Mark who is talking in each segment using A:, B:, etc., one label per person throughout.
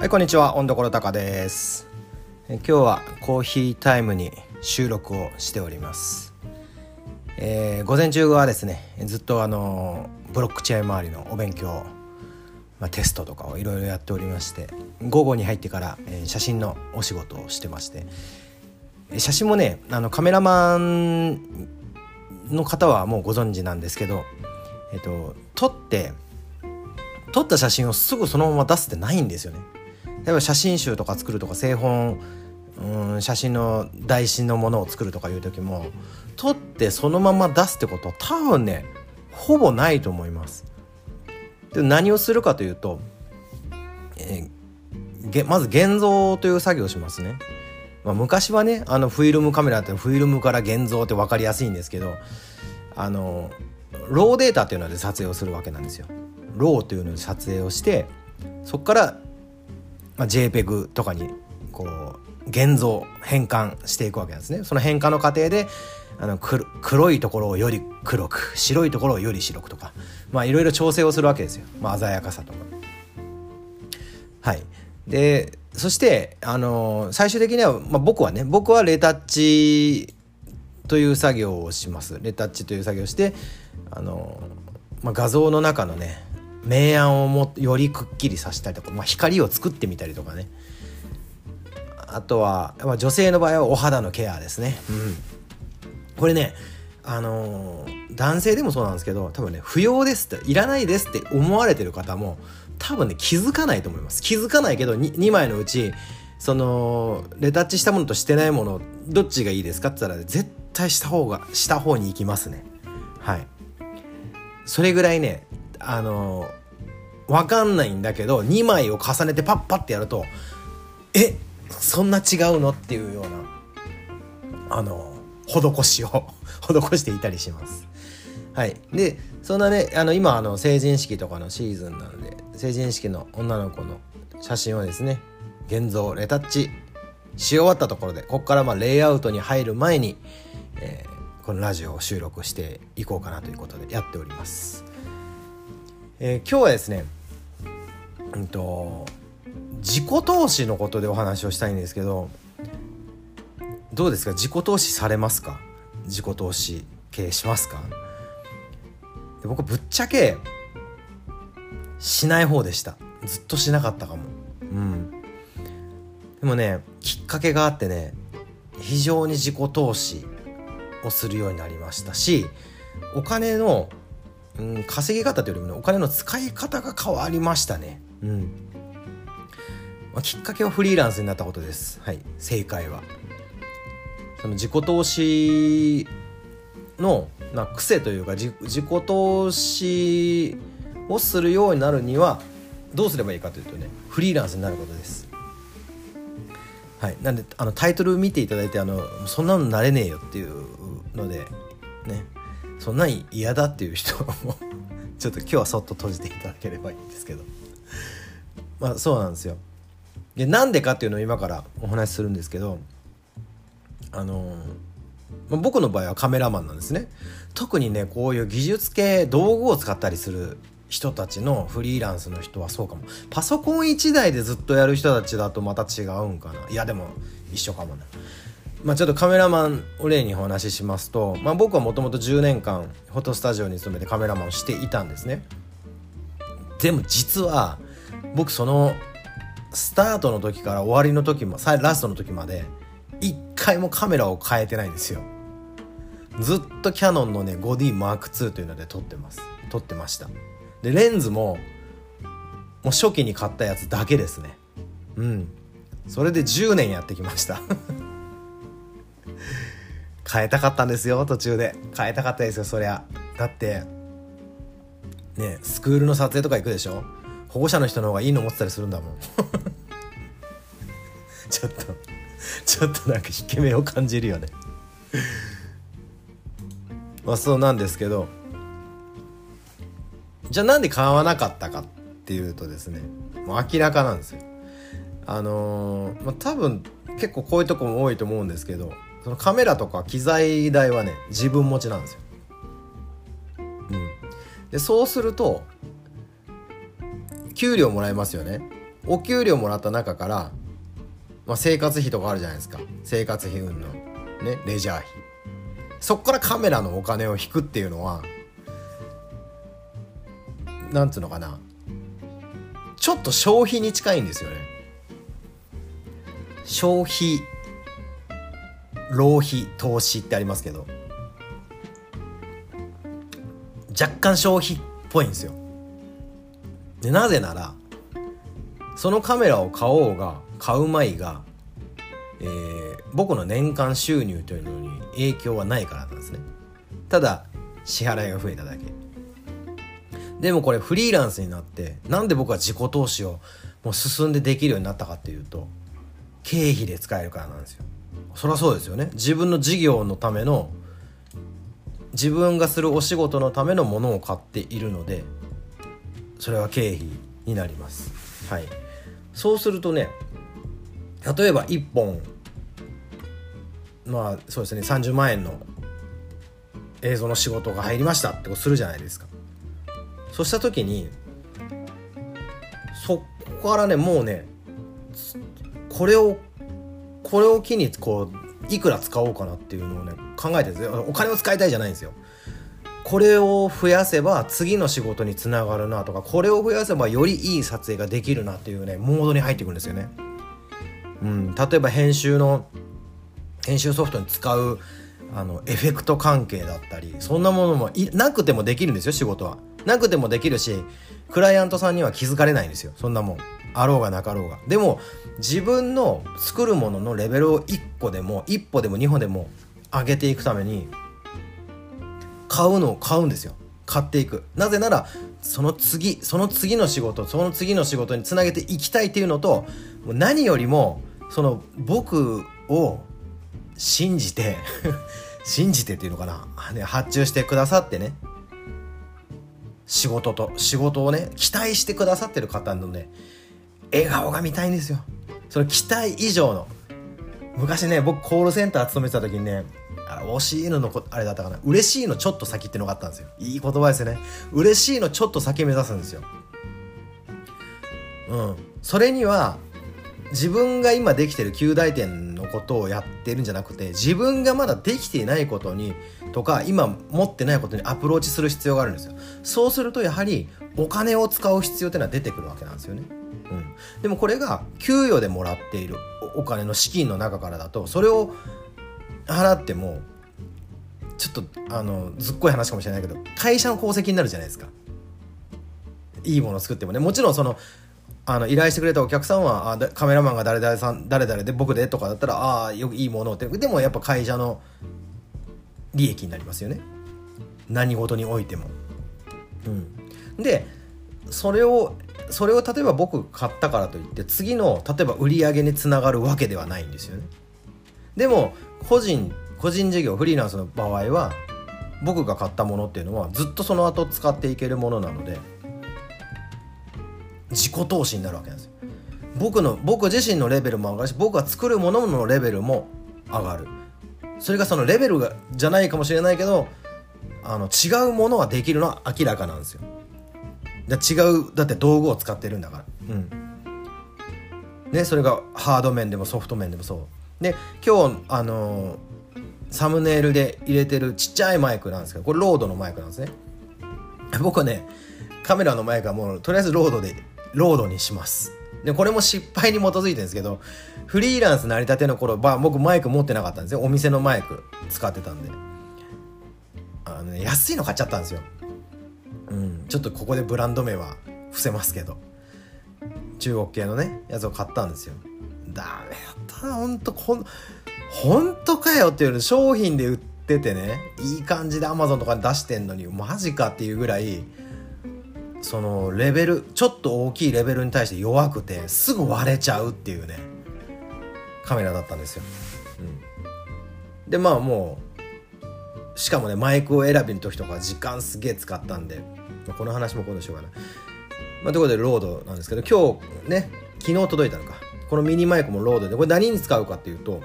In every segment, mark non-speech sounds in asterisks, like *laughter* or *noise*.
A: はいこんにちは。温どころたかです。え今日はコーヒータイムに収録をしております、えー午前中はですねずっとあのブロックチェーン周りのお勉強、まあ、テストとかをいろいろやっておりまして午後に入ってから、えー写真のお仕事をしてまして写真もねあのカメラマンの方はもうご存知なんですけどえっ、と撮って撮った写真をすぐそのまま出すってないんですよね。例えば写真集とか作るとか製本うん写真の台紙のものを作るとかいう時も撮ってそのまま出すってこと多分ねほぼないと思います。で何をするかというと、えーまず現像という作業をしますね。まあ、昔はねあのフィルムカメラってフィルムから現像って分かりやすいんですけどあのローデータっていうので撮影をするわけなんですよ。ローというので撮影をしてそこから、まあ、JPEG とかにこう現像変換していくわけなんですね。その変換の過程であの黒いところをより黒く白いところをより白くとかまあいろいろ調整をするわけですよ、まあ、鮮やかさとか。はい、でそして、あの最終的には、まあ、僕はね僕はレタッチという作業をしますレタッチという作業をして、あのまあ、画像の中のね明暗をもよりくっきりさせたりとか、まあ、光を作ってみたりとかね。あとは、まあ、女性の場合はお肌のケアですね、うん、これねあのー男性でもそうなんですけど多分ね不要ですっていらないですって思われてる方も多分ね気づかないと思います。気づかないけど 2, 2枚のうちそのレタッチしたものとしてないものどっちがいいですかって言ったら絶対した方がした方に行きますね。はい。それぐらいねあのー、分かんないんだけど2枚を重ねてパッパッてやるとえそんな違うの？っていうようなあの施しを *laughs* 施していたりします。はい、でそんなねあの今あの成人式とかのシーズンなので成人式の女の子の写真をですね現像レタッチし終わったところでここからまあレイアウトに入る前に、えーこのラジオを収録していこうかなということでやっております。えー今日はですねうんと自己投資のことでお話をしたいんですけどどうですか？自己投資されますか？自己投資系しますか？で僕ぶっちゃけしない方でした。ずっとしなかったかも。うん。でもねきっかけがあってね非常に自己投資をするようになりましたしお金の、うん、稼ぎ方というよりもねお金の使い方が変わりましたね。うん、まあ、きっかけはフリーランスになったことです。はい。正解は。その自己投資の、まあ、癖というか自自己投資をするようになるにはどうすればいいかというとねフリーランスになることです。はい、なんであのタイトル見ていただいてあのそんなのなれねえよっていうのでね。そんなん嫌だっていう人も *laughs* ちょっと今日はそっと閉じていただければいいんですけど。まあそうなんですよ。でなんでかっていうのを今からお話しするんですけどあのまあ僕の場合はカメラマンなんですね。特にねこういう技術系道具を使ったりする人たちのフリーランスの人はそうかも。パソコン1台でずっとやる人たちだとまた違うんかな。いやでも一緒かもな。まあちょっとカメラマンを例にお話ししますと、まあ、僕はもともと10年間フォトスタジオに勤めてカメラマンをしていたんですね。でも実は僕そのスタートの時から終わりの時もラストの時まで一回もカメラを変えてないんですよ。ずっとキヤノンのね 5DMark2 というので撮ってます。撮ってました。でレンズももう初期に買ったやつだけですね。うん。それで10年やってきました。変えたかったんですよ途中で。変えたかったですよそりゃ。だってねスクールの撮影とか行くでしょ？保護者の人の方がいいの持ってたりするんだもん。*laughs* ちょっとちょっとなんか引け目を感じるよね。まあそうなんですけど。じゃあなんで買わなかったかっていうとですねもう明らかなんですよ。あのーまあ、多分結構こういうとこも多いと思うんですけどそのカメラとか機材代はね自分持ちなんですよ、うん、でそうすると給料もらえますよね。お給料もらった中から、まあ、生活費とかあるじゃないですか。生活費運のねレジャー費。そっからカメラのお金を引くっていうのはなんつうのかな。ちょっと消費に近いんですよね。消費浪費投資ってありますけど若干消費っぽいんですよ。でなぜならそのカメラを買おうが買うまいが、えー、僕の年間収入というのに影響はないからなんですね。ただ支払いが増えただけ。でもこれフリーランスになってなんで僕は自己投資をもう進んでできるようになったかっていうと経費で使えるからなんですよ。そりゃそうですよね。自分の事業のための自分がするお仕事のためのものを買っているのでそれは経費になります。はい。そうするとね例えば1本まあそうですね30万円の映像の仕事が入りましたってするじゃないですか。そうした時にそこからねもうねこれをこれを機にこういくら使おうかなっていうのをね考えてるんですよ。お金を使いたいじゃないんですよ。これを増やせば次の仕事につながるなとかこれを増やせばよりいい撮影ができるなっていうねモードに入ってくるんですよね。うん、例えば編集の編集ソフトに使うあのエフェクト関係だったりそんなものもなくてもできるんですよ仕事は。なくてもできるしクライアントさんには気づかれないんですよそんなもん。あろうがなかろうが。でも自分の作るもののレベルを1個でも1歩でも2歩でも上げていくために買うのを買うんですよ。買っていく。なぜならその次その次の仕事その次の仕事につなげていきたいっていうのと何よりもその僕を信じて *laughs* 信じてっていうのかな、発注してくださってね。仕事と仕事をね期待してくださってる方のね笑顔が見たいんですよ。その期待以上の。昔ね僕コールセンター勤めてた時にねあ惜しいののあれだったかな。嬉しいのちょっと先ってのがあったんですよ。いい言葉ですよね。嬉しいのちょっと先目指すんですよ。うん。それには自分が今できてる旧大点のことをやってるんじゃなくて自分がまだできていないことにとか今持ってないことにアプローチする必要があるんですよ。そうするとやはりお金を使う必要っていうのは出てくるわけなんですよね、うん、でもこれが給与でもらっているお金の資金の中からだとそれを払ってもちょっとあのずっこい話かもしれないけど会社の功績になるじゃないですか。いいものを作ってもね。もちろんそのあの依頼してくれたお客さんはあカメラマンが誰々さん誰々で僕でとかだったらああよくいいものってでもやっぱ会社の利益になりますよね何事においても。うん、でそれをそれを例えば僕買ったからといって次の例えば売り上げにつながるわけではないんですよね。でも個人個人事業フリーランスの場合は僕が買ったものっていうのはずっとその後使っていけるものなので自己投資になるわけなんですよ。僕の僕自身のレベルも上がるし僕が作るもののレベルも上がる。それがそのレベルがじゃないかもしれないけどあの違うものはできるのは明らかなんですよ。だ違うだって道具を使ってるんだから。うん。ねそれがハード面でもソフト面でもそう。で今日あのー、サムネイルで入れてるちっちゃいマイクなんですけどこれロードのマイクなんですね。僕はねカメラのマイクはもうとりあえずロードでロードにします。でこれも失敗に基づいてるんですけどフリーランス成り立ての頃、まあ、僕マイク持ってなかったんですよ。お店のマイク使ってたんで。あの、ね、安いの買っちゃったんですよ。うんちょっとここでブランド名は伏せますけど。中国系のねやつを買ったんですよ。ダメだったな。ほんとこん本当かよっていう商品で売っててねいい感じで Amazon とかで出してんのにマジかっていうぐらいそのレベルちょっと大きいレベルに対して弱くてすぐ割れちゃうっていうねカメラだったんですよ、うん、でまあもうしかもねマイクを選びの時とか時間すげえ使ったんで、まあ、この話も今度しようかな。まあ、ということでロードなんですけど今日ね昨日届いたのか。このミニマイクもロードでこれ何に使うかっていうと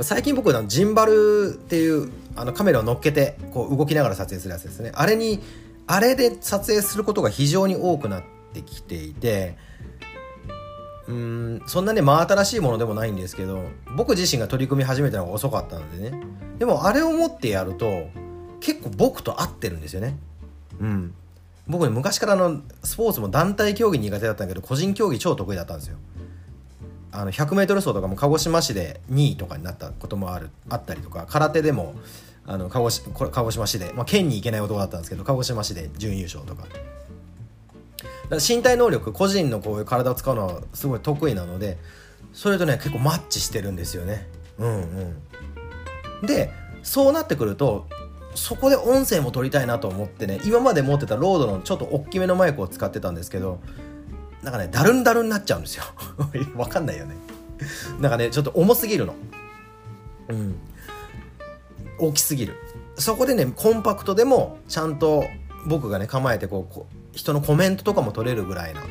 A: 最近僕ジンバルっていうあのカメラを乗っけてこう動きながら撮影するやつですね。あれにあれで撮影することが非常に多くなってきていてうんそんなね真新しいものでもないんですけど僕自身が取り組み始めたのが遅かったのでね。でもあれを持ってやると結構僕と合ってるんですよね。うん。僕ね昔からのスポーツも団体競技苦手だったんだけど個人競技超得意だったんですよ。あの 100m 走とかも鹿児島市で2位とかになったこともあるあったりとか空手でもあの鹿児鹿児島市で、まあ、県に行けない男だったんですけど鹿児島市で準優勝とか。身体能力個人のこういう体を使うのはすごい得意なのでそれとね結構マッチしてるんですよね。うんうん。でそうなってくるとそこで音声も撮りたいなと思ってね今まで持ってたロードのちょっと大きめのマイクを使ってたんですけどなんかねダルンダルンになっちゃうんですよ。*laughs* わかんないよね。なんかねちょっと重すぎるの。うん。大きすぎる。そこでねコンパクトでもちゃんと僕がね構えてこう人のコメントとかも取れるぐらいな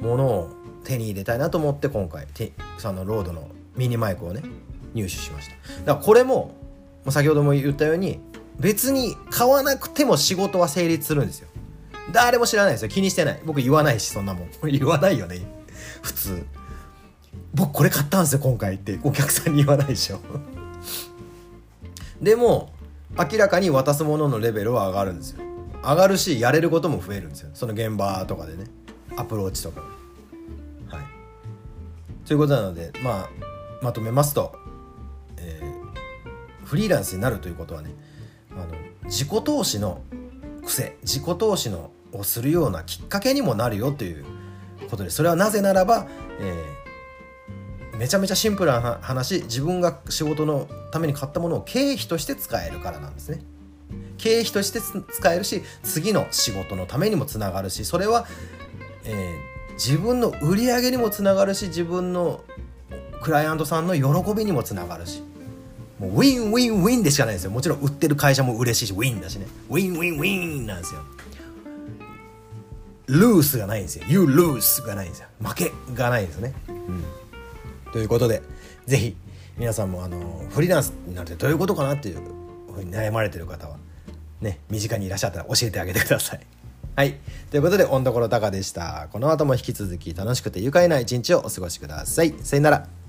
A: ものを手に入れたいなと思って今回そのロードのミニマイクをね入手しました。だからこれも先ほども言ったように別に買わなくても仕事は成立するんですよ。誰も知らないですよ。気にしてない。僕言わないしそんなもん。*laughs* 言わないよね。普通。僕これ買ったんですよ今回って。お客さんに言わないでしょ。でも明らかに渡すもののレベルは上がるんですよ。上がるしやれることも増えるんですよ。その現場とかでね。アプローチとかはい。ということなのでまあまとめますと、えー、フリーランスになるということはねあの自己投資の癖自己投資のをするようなきっかけにもなるよということでそれはなぜならば、えー、めちゃめちゃシンプルな話自分が仕事のために買ったものを経費として使えるからなんですね。経費として使えるし次の仕事のためにもつながるしそれは、えー、自分の売り上げにもつながるし自分のクライアントさんの喜びにもつながるし。もうウィンウィンウィンでしかないですよ。もちろん売ってる会社も嬉しいしウィンだしね。ウィンウィンウィンなんですよ。 lose がないんですよ。You lose がないんですよ。負けがないんですね、うん、ということで是非皆さんもあのフリーランスになるってどういうことかなっていうふうに悩まれてる方はね身近にいらっしゃったら教えてあげてください。*laughs* はい。ということでおんどころたかでした。この後も引き続き楽しくて愉快な一日をお過ごしください。さよなら。